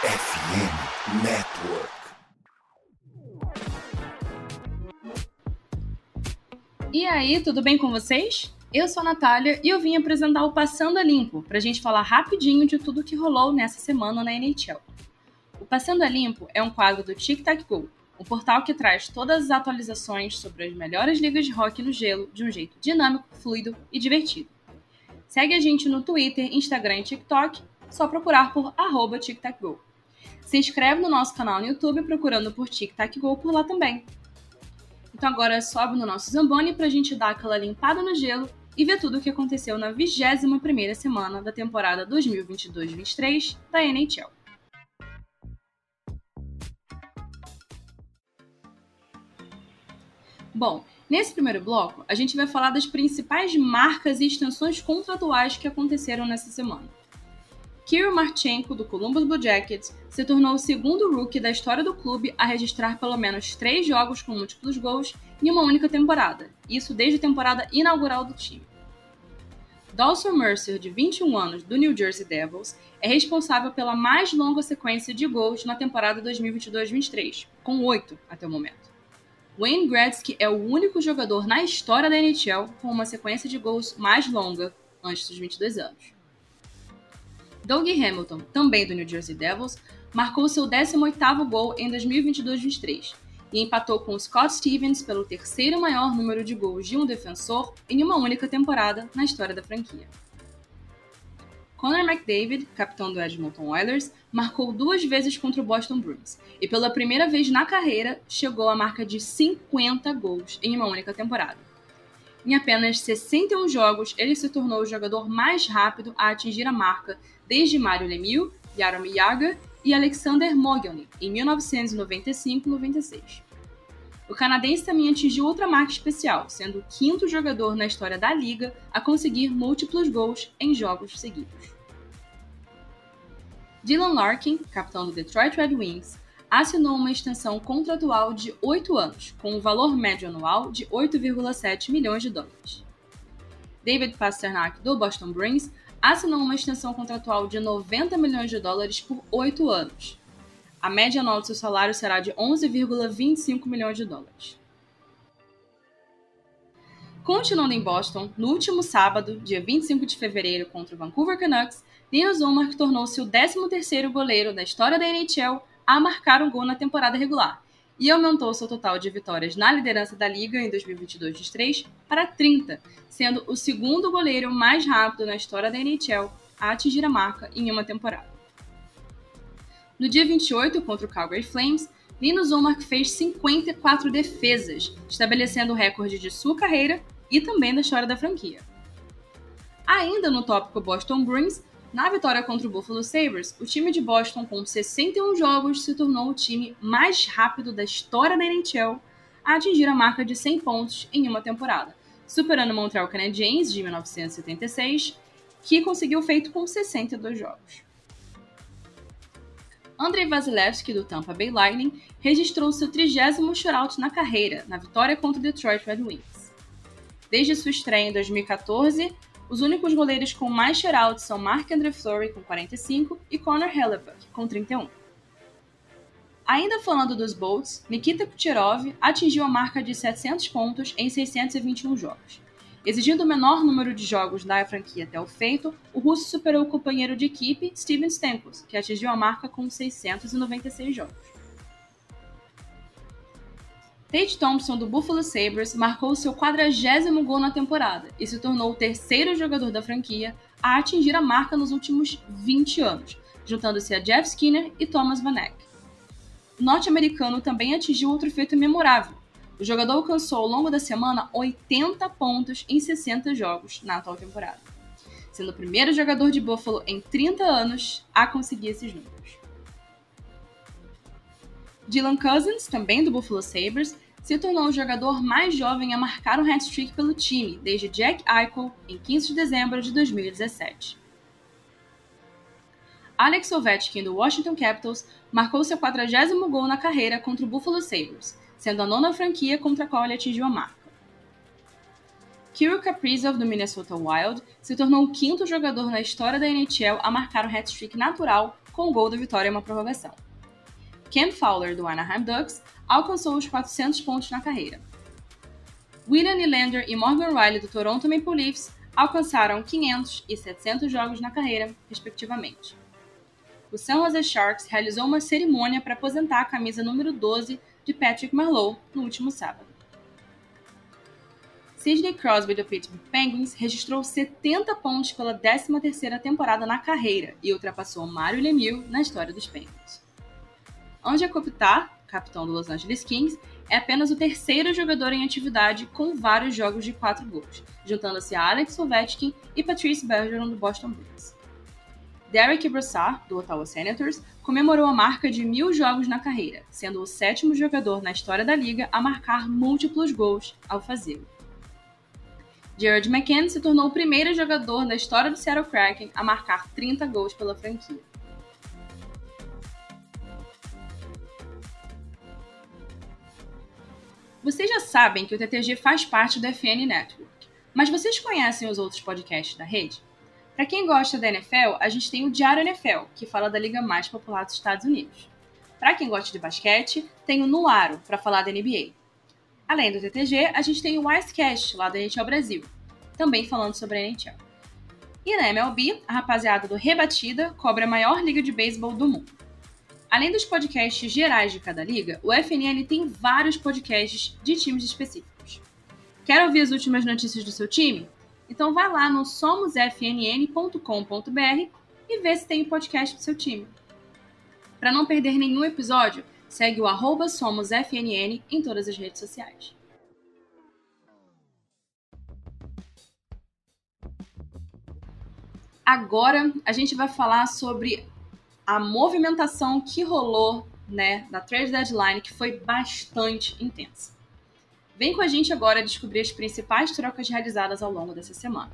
FM Network. E aí, tudo bem com vocês? Eu sou a Natália e eu vim apresentar o Passando a Limpo, pra gente falar rapidinho de tudo que rolou nessa semana na NHL. O Passando a Limpo é um quadro do Tic Tac Go, um portal que traz todas as atualizações sobre as melhores ligas de hockey no gelo de um jeito dinâmico, fluido e divertido. Segue a gente no Twitter, Instagram e TikTok, só procurar por arroba TicTacGo. Se inscreve no nosso canal no YouTube procurando por TicTacGo por lá também. Então agora sobe no nosso Zamboni pra gente dar aquela limpada no gelo e ver tudo o que aconteceu na 21ª semana da temporada 2022-23 da NHL. Bom, nesse primeiro bloco, a gente vai falar das principais marcas e extensões contratuais que aconteceram nessa semana. Kirill Marchenko, do Columbus Blue Jackets, se tornou o segundo rookie da história do clube a registrar pelo menos três jogos com múltiplos gols em uma única temporada, isso desde a temporada inaugural do time. Dawson Mercer, de 21 anos, do New Jersey Devils, é responsável pela mais longa sequência de gols na temporada 2022-23, com oito até o momento. Wayne Gretzky é o único jogador na história da NHL com uma sequência de gols mais longa antes dos 22 anos. Doug Hamilton, também do New Jersey Devils, marcou seu 18º gol em 2022-23 e empatou com Scott Stevens pelo terceiro maior número de gols de um defensor em uma única temporada na história da franquia. Connor McDavid, capitão do Edmonton Oilers, marcou duas vezes contra o Boston Bruins e pela primeira vez na carreira chegou à marca de 50 gols em uma única temporada. Em apenas 61 jogos, ele se tornou o jogador mais rápido a atingir a marca desde Mario Lemieux, Jaromir Jagr e Alexander Mogilny em 1995-96. O canadense também atingiu outra marca especial, sendo o quinto jogador na história da liga a conseguir múltiplos gols em jogos seguidos. Dylan Larkin, capitão do Detroit Red Wings, assinou uma extensão contratual de 8 anos, com um valor médio anual de 8,7 milhões de dólares. David Pasternak, do Boston Bruins, assinou uma extensão contratual de 90 milhões de dólares por 8 anos, a média anual do seu salário será de 11,25 milhões de dólares. Continuando em Boston, no último sábado, dia 25 de fevereiro, contra o Vancouver Canucks, Linus Ullmark tornou-se o 13º goleiro da história da NHL a marcar um gol na temporada regular e aumentou seu total de vitórias na liderança da liga em 2022-23 para 30, sendo o segundo goleiro mais rápido na história da NHL a atingir a marca em uma temporada. No dia 28, contra o Calgary Flames, Linus Ullmark fez 54 defesas, estabelecendo o recorde de sua carreira e também da história da franquia. Ainda no tópico Boston Bruins, na vitória contra o Buffalo Sabres, o time de Boston, com 61 jogos, se tornou o time mais rápido da história da NHL a atingir a marca de 100 pontos em uma temporada, superando o Montreal Canadiens de 1976, que conseguiu feito com 62 jogos. Andrei Vasilevsky, do Tampa Bay Lightning, registrou seu trigésimo shutout na carreira, na vitória contra o Detroit Red Wings. Desde sua estreia em 2014, os únicos goleiros com mais shutouts são Marc-André Fleury, com 45, e Connor Hellebuyck, com 31. Ainda falando dos Bolts, Nikita Kucherov atingiu a marca de 700 pontos em 621 jogos. Exigindo o menor número de jogos da franquia até o feito, o russo superou o companheiro de equipe Steven Stamkos, que atingiu a marca com 696 jogos. Tate Thompson, do Buffalo Sabres, marcou seu 40 gol na temporada e se tornou o terceiro jogador da franquia a atingir a marca nos últimos 20 anos, juntando-se a Jeff Skinner e Thomas Vanek. O norte-americano também atingiu outro feito memorável, o jogador alcançou ao longo da semana 80 pontos em 60 jogos na atual temporada, sendo o primeiro jogador de Buffalo em 30 anos a conseguir esses números. Dylan Cousins, também do Buffalo Sabres, se tornou o jogador mais jovem a marcar um hat-trick pelo time desde Jack Eichel em 15 de dezembro de 2017. Alex Ovechkin, do Washington Capitals, marcou seu 40 gol na carreira contra o Buffalo Sabres, sendo a nona franquia contra a qual ele atingiu a marca. Kirill Kaprizov, do Minnesota Wild, se tornou o quinto jogador na história da NHL a marcar um hat-trick natural com o gol da vitória em uma prorrogação. Ken Fowler, do Anaheim Ducks, alcançou os 400 pontos na carreira. William Nylander e Morgan Riley, do Toronto Maple Leafs, alcançaram 500 e 700 jogos na carreira, respectivamente. O San Jose Sharks realizou uma cerimônia para aposentar a camisa número 12 de Patrick Marleau no último sábado. Sidney Crosby do Pittsburgh Penguins registrou 70 pontos pela 13ª temporada na carreira e ultrapassou Mario Lemieux na história dos Penguins. Anja Kopitar, capitão do Los Angeles Kings, é apenas o terceiro jogador em atividade com vários jogos de quatro gols, juntando-se a Alex Ovechkin e Patrice Bergeron do Boston Bruins. Derek Brassard, do Ottawa Senators, comemorou a marca de mil jogos na carreira, sendo o sétimo jogador na história da liga a marcar múltiplos gols ao fazê-lo. Jared McCann se tornou o primeiro jogador na história do Seattle Kraken a marcar 30 gols pela franquia. Vocês já sabem que o TTG faz parte do FN Network, mas vocês conhecem os outros podcasts da rede? Para quem gosta da NFL, a gente tem o Diário NFL, que fala da liga mais popular dos Estados Unidos. Para quem gosta de basquete, tem o Nuaro, para falar da NBA. Além do TTG, a gente tem o Icecast, lá da NHL Brasil, também falando sobre a NHL. E na MLB, a rapaziada do Rebatida cobre a maior liga de beisebol do mundo. Além dos podcasts gerais de cada liga, o FNL tem vários podcasts de times específicos. Quer ouvir as últimas notícias do seu time? Então vai lá no somosfnn.com.br e vê se tem um podcast do seu time. Para não perder nenhum episódio, segue o arroba SomosFNN em todas as redes sociais. Agora a gente vai falar sobre a movimentação que rolou né, na trade deadline, que foi bastante intensa. Vem com a gente agora descobrir as principais trocas realizadas ao longo dessa semana.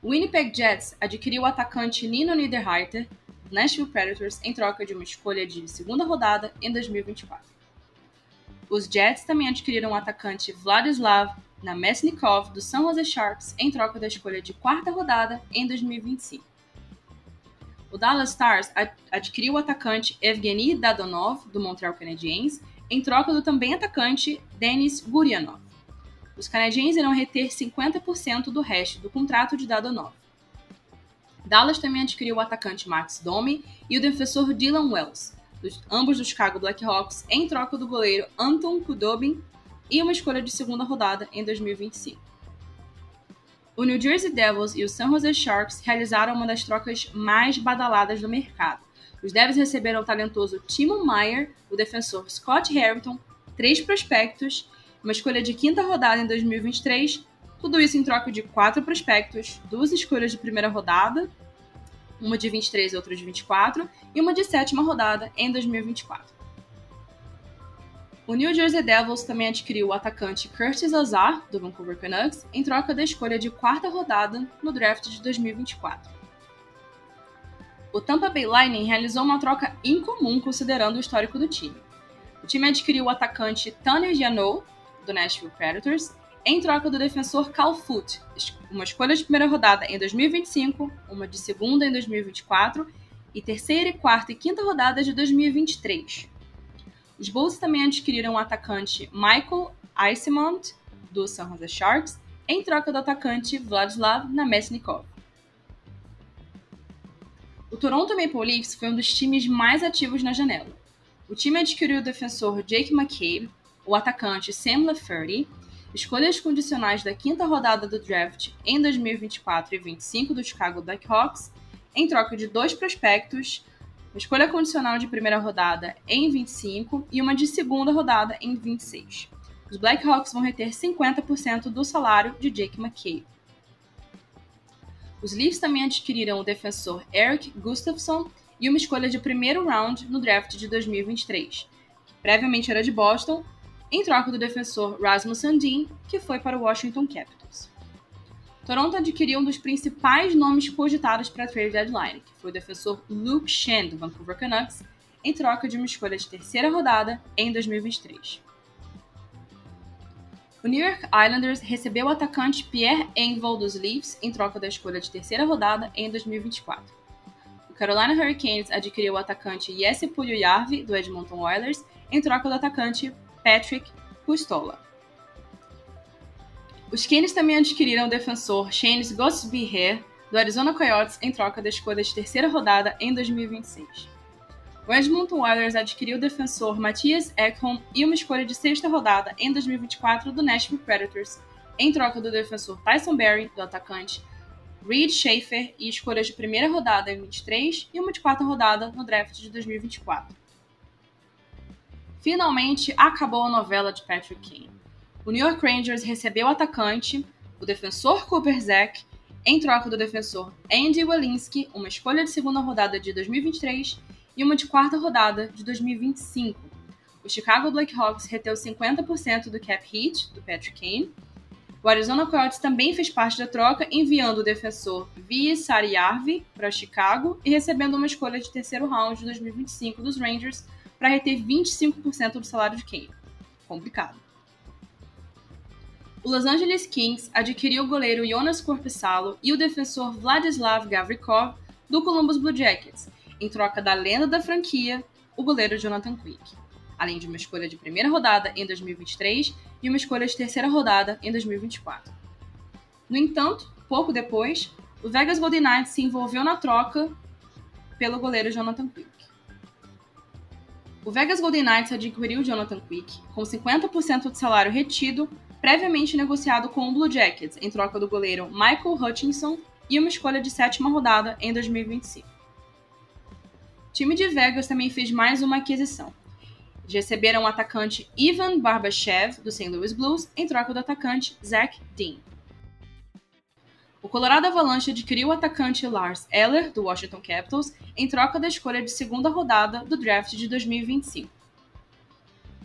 O Winnipeg Jets adquiriu o atacante Nino Niederreiter Nashville Predators em troca de uma escolha de segunda rodada em 2024. Os Jets também adquiriram o atacante Vladislav Namestnikov do San Jose Sharks em troca da escolha de quarta rodada em 2025. O Dallas Stars adquiriu o atacante Evgeny Dadonov do Montreal Canadiens em troca do também atacante Denis Gurianov. Os canadienses irão reter 50% do resto do contrato de Dadonov. Dallas também adquiriu o atacante Max Domi e o defensor Dylan Wells, ambos do Chicago Blackhawks, em troca do goleiro Anton Kudobin e uma escolha de segunda rodada em 2025. O New Jersey Devils e o San Jose Sharks realizaram uma das trocas mais badaladas do mercado. Os Devils receberam o talentoso Timo Meyer, o defensor Scott Harrington, três prospectos, uma escolha de quinta rodada em 2023 tudo isso em troca de quatro prospectos, duas escolhas de primeira rodada, uma de 23 e outra de 24, e uma de sétima rodada em 2024. O New Jersey Devils também adquiriu o atacante Curtis Lazar, do Vancouver Canucks, em troca da escolha de quarta rodada no draft de 2024. O Tampa Bay Lightning realizou uma troca incomum considerando o histórico do time. O time adquiriu o atacante Tanner Janot, do Nashville Predators, em troca do defensor Cal Foot, uma escolha de primeira rodada em 2025, uma de segunda em 2024 e terceira, quarta e quinta rodadas de 2023. Os Bulls também adquiriram o atacante Michael Eisemont, do San Jose Sharks, em troca do atacante Vladislav Namestnikov. O Toronto Maple Leafs foi um dos times mais ativos na janela. O time adquiriu o defensor Jake McCabe, o atacante Sam Lafferty escolhas condicionais da quinta rodada do draft em 2024 e 25 do Chicago Blackhawks, em troca de dois prospectos, uma escolha condicional de primeira rodada em 25 e uma de segunda rodada em 26. Os Blackhawks vão reter 50% do salário de Jake McCabe. Os Leafs também adquiriram o defensor Eric Gustafsson e uma escolha de primeiro round no draft de 2023, que previamente era de Boston, em troca do defensor Rasmus Sandin, que foi para o Washington Capitals. Toronto adquiriu um dos principais nomes cogitados para a trade deadline, que foi o defensor Luke Shen, do Vancouver Canucks, em troca de uma escolha de terceira rodada em 2023. O New York Islanders recebeu o atacante Pierre Engvall dos Leafs em troca da escolha de terceira rodada em 2024. Carolina Hurricanes adquiriu o atacante Jesse Puljujärvi, do Edmonton Oilers, em troca do atacante Patrick Pustola. Os Canes também adquiriram o defensor Shane Gostisbehere, do Arizona Coyotes, em troca da escolha de terceira rodada em 2026. O Edmonton Oilers adquiriu o defensor Matthias Ekholm e uma escolha de sexta rodada em 2024 do Nashville Predators, em troca do defensor Tyson Berry, do atacante Reed Schaefer e escolhas de primeira rodada em 23 e uma de quarta rodada no draft de 2024. Finalmente acabou a novela de Patrick Kane. O New York Rangers recebeu o atacante, o defensor Cooper Zach, em troca do defensor Andy Walensky, uma escolha de segunda rodada de 2023 e uma de quarta rodada de 2025. O Chicago Blackhawks reteu 50% do cap hit do Patrick Kane o Arizona Coyotes também fez parte da troca, enviando o defensor Vi Saryarvi para Chicago e recebendo uma escolha de terceiro round de 2025 dos Rangers para reter 25% do salário de Kane. Complicado. O Los Angeles Kings adquiriu o goleiro Jonas Korpisalo e o defensor Vladislav Gavrikov do Columbus Blue Jackets, em troca da lenda da franquia, o goleiro Jonathan Quick além de uma escolha de primeira rodada em 2023 e uma escolha de terceira rodada em 2024. No entanto, pouco depois, o Vegas Golden Knights se envolveu na troca pelo goleiro Jonathan Quick. O Vegas Golden Knights adquiriu Jonathan Quick com 50% de salário retido, previamente negociado com o Blue Jackets, em troca do goleiro Michael Hutchinson e uma escolha de sétima rodada em 2025. O time de Vegas também fez mais uma aquisição receberam o atacante Ivan Barbashev, do St. Louis Blues, em troca do atacante Zach Dean. O Colorado Avalanche adquiriu o atacante Lars Eller, do Washington Capitals, em troca da escolha de segunda rodada do draft de 2025.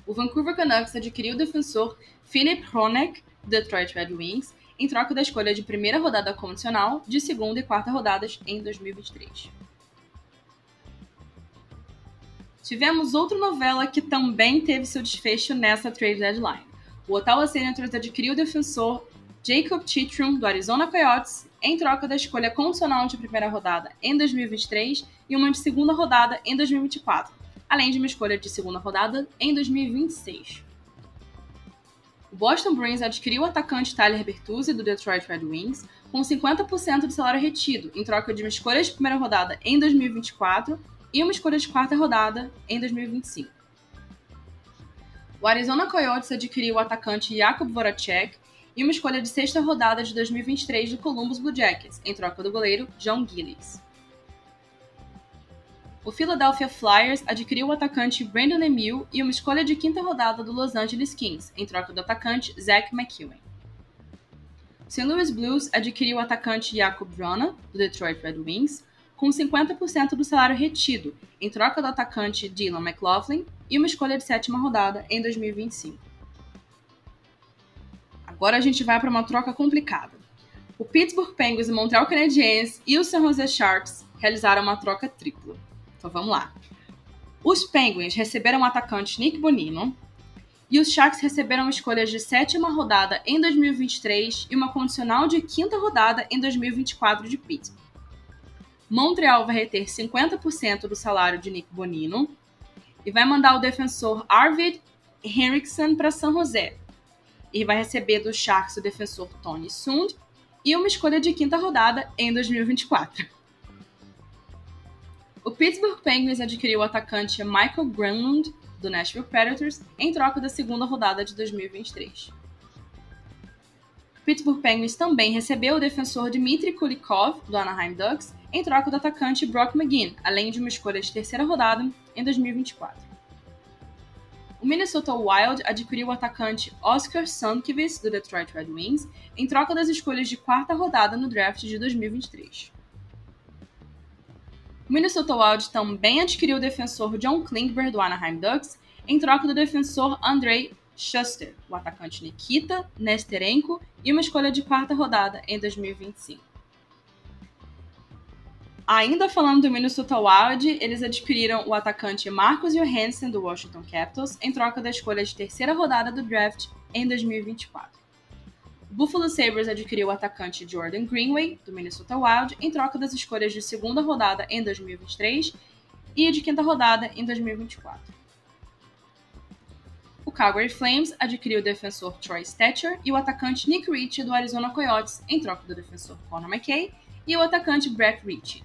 O Vancouver Canucks adquiriu o defensor Philip Hronek, do Detroit Red Wings, em troca da escolha de primeira rodada condicional de segunda e quarta rodadas em 2023. Tivemos outra novela que também teve seu desfecho nessa trade deadline. O Ottawa Senators adquiriu o defensor Jacob Chitrum, do Arizona Coyotes, em troca da escolha condicional de primeira rodada em 2023 e uma de segunda rodada em 2024, além de uma escolha de segunda rodada em 2026. O Boston Bruins adquiriu o atacante Tyler Bertuzzi, do Detroit Red Wings, com 50% do salário retido, em troca de uma escolha de primeira rodada em 2024 e uma escolha de quarta rodada em 2025. O Arizona Coyotes adquiriu o atacante Jakub Voracek e uma escolha de sexta rodada de 2023 do Columbus Blue Jackets, em troca do goleiro John Gillies. O Philadelphia Flyers adquiriu o atacante Brandon Lemieux e uma escolha de quinta rodada do Los Angeles Kings, em troca do atacante Zach McEwen. O St. Louis Blues adquiriu o atacante Jakub Vrana, do Detroit Red Wings, com 50% do salário retido, em troca do atacante Dylan McLaughlin e uma escolha de sétima rodada em 2025. Agora a gente vai para uma troca complicada. O Pittsburgh Penguins, o Montreal Canadiens e o San Jose Sharks realizaram uma troca tripla. Então vamos lá. Os Penguins receberam o atacante Nick Bonino e os Sharks receberam escolhas de sétima rodada em 2023 e uma condicional de quinta rodada em 2024 de Pittsburgh. Montreal vai reter 50% do salário de Nick Bonino e vai mandar o defensor Arvid Henriksen para San José. E vai receber do Sharks o defensor Tony Sund e uma escolha de quinta rodada em 2024. O Pittsburgh Penguins adquiriu o atacante Michael Granlund, do Nashville Predators, em troca da segunda rodada de 2023. Pittsburgh Penguins também recebeu o defensor Dmitry Kulikov, do Anaheim Ducks, em troca do atacante Brock McGinn, além de uma escolha de terceira rodada em 2024. O Minnesota Wild adquiriu o atacante Oscar Sandkvist, do Detroit Red Wings, em troca das escolhas de quarta rodada no draft de 2023. O Minnesota Wild também adquiriu o defensor John Klingberg, do Anaheim Ducks, em troca do defensor Andrei Schuster, o atacante Nikita Nesterenko e uma escolha de quarta rodada em 2025. Ainda falando do Minnesota Wild, eles adquiriram o atacante Marcus Johansson do Washington Capitals em troca da escolha de terceira rodada do draft em 2024. Buffalo Sabres adquiriu o atacante Jordan Greenway, do Minnesota Wild, em troca das escolhas de segunda rodada em 2023 e de quinta rodada em 2024. O Calgary Flames adquiriu o defensor Troy Stetcher e o atacante Nick Ritchie do Arizona Coyotes em troca do defensor Conor McKay e o atacante Brett Ritchie.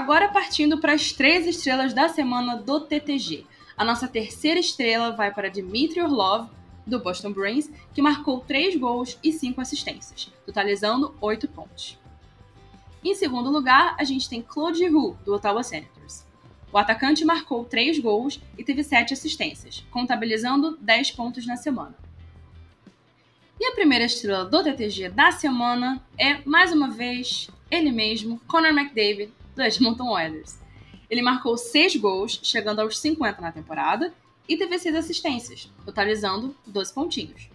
Agora partindo para as três estrelas da semana do TTG. A nossa terceira estrela vai para Dmitry Orlov, do Boston Bruins, que marcou três gols e cinco assistências, totalizando oito pontos. Em segundo lugar, a gente tem Claude Giroux, do Ottawa Senators. O atacante marcou três gols e teve sete assistências, contabilizando 10 pontos na semana. E a primeira estrela do TTG da semana é, mais uma vez, ele mesmo, Connor McDavid, do Edmonton Oilers. Ele marcou 6 gols, chegando aos 50 na temporada, e teve 6 assistências, totalizando 12 pontinhos.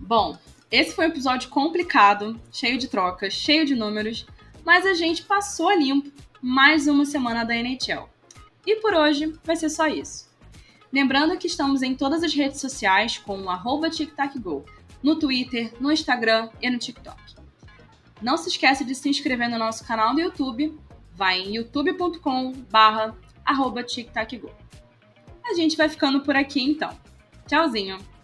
Bom, esse foi um episódio complicado, cheio de trocas, cheio de números, mas a gente passou a limpo mais uma semana da NHL. E por hoje vai ser só isso. Lembrando que estamos em todas as redes sociais com o TicTacGo, no Twitter, no Instagram e no TikTok. Não se esqueça de se inscrever no nosso canal no YouTube. Vai em youtube.com barra A gente vai ficando por aqui então. Tchauzinho!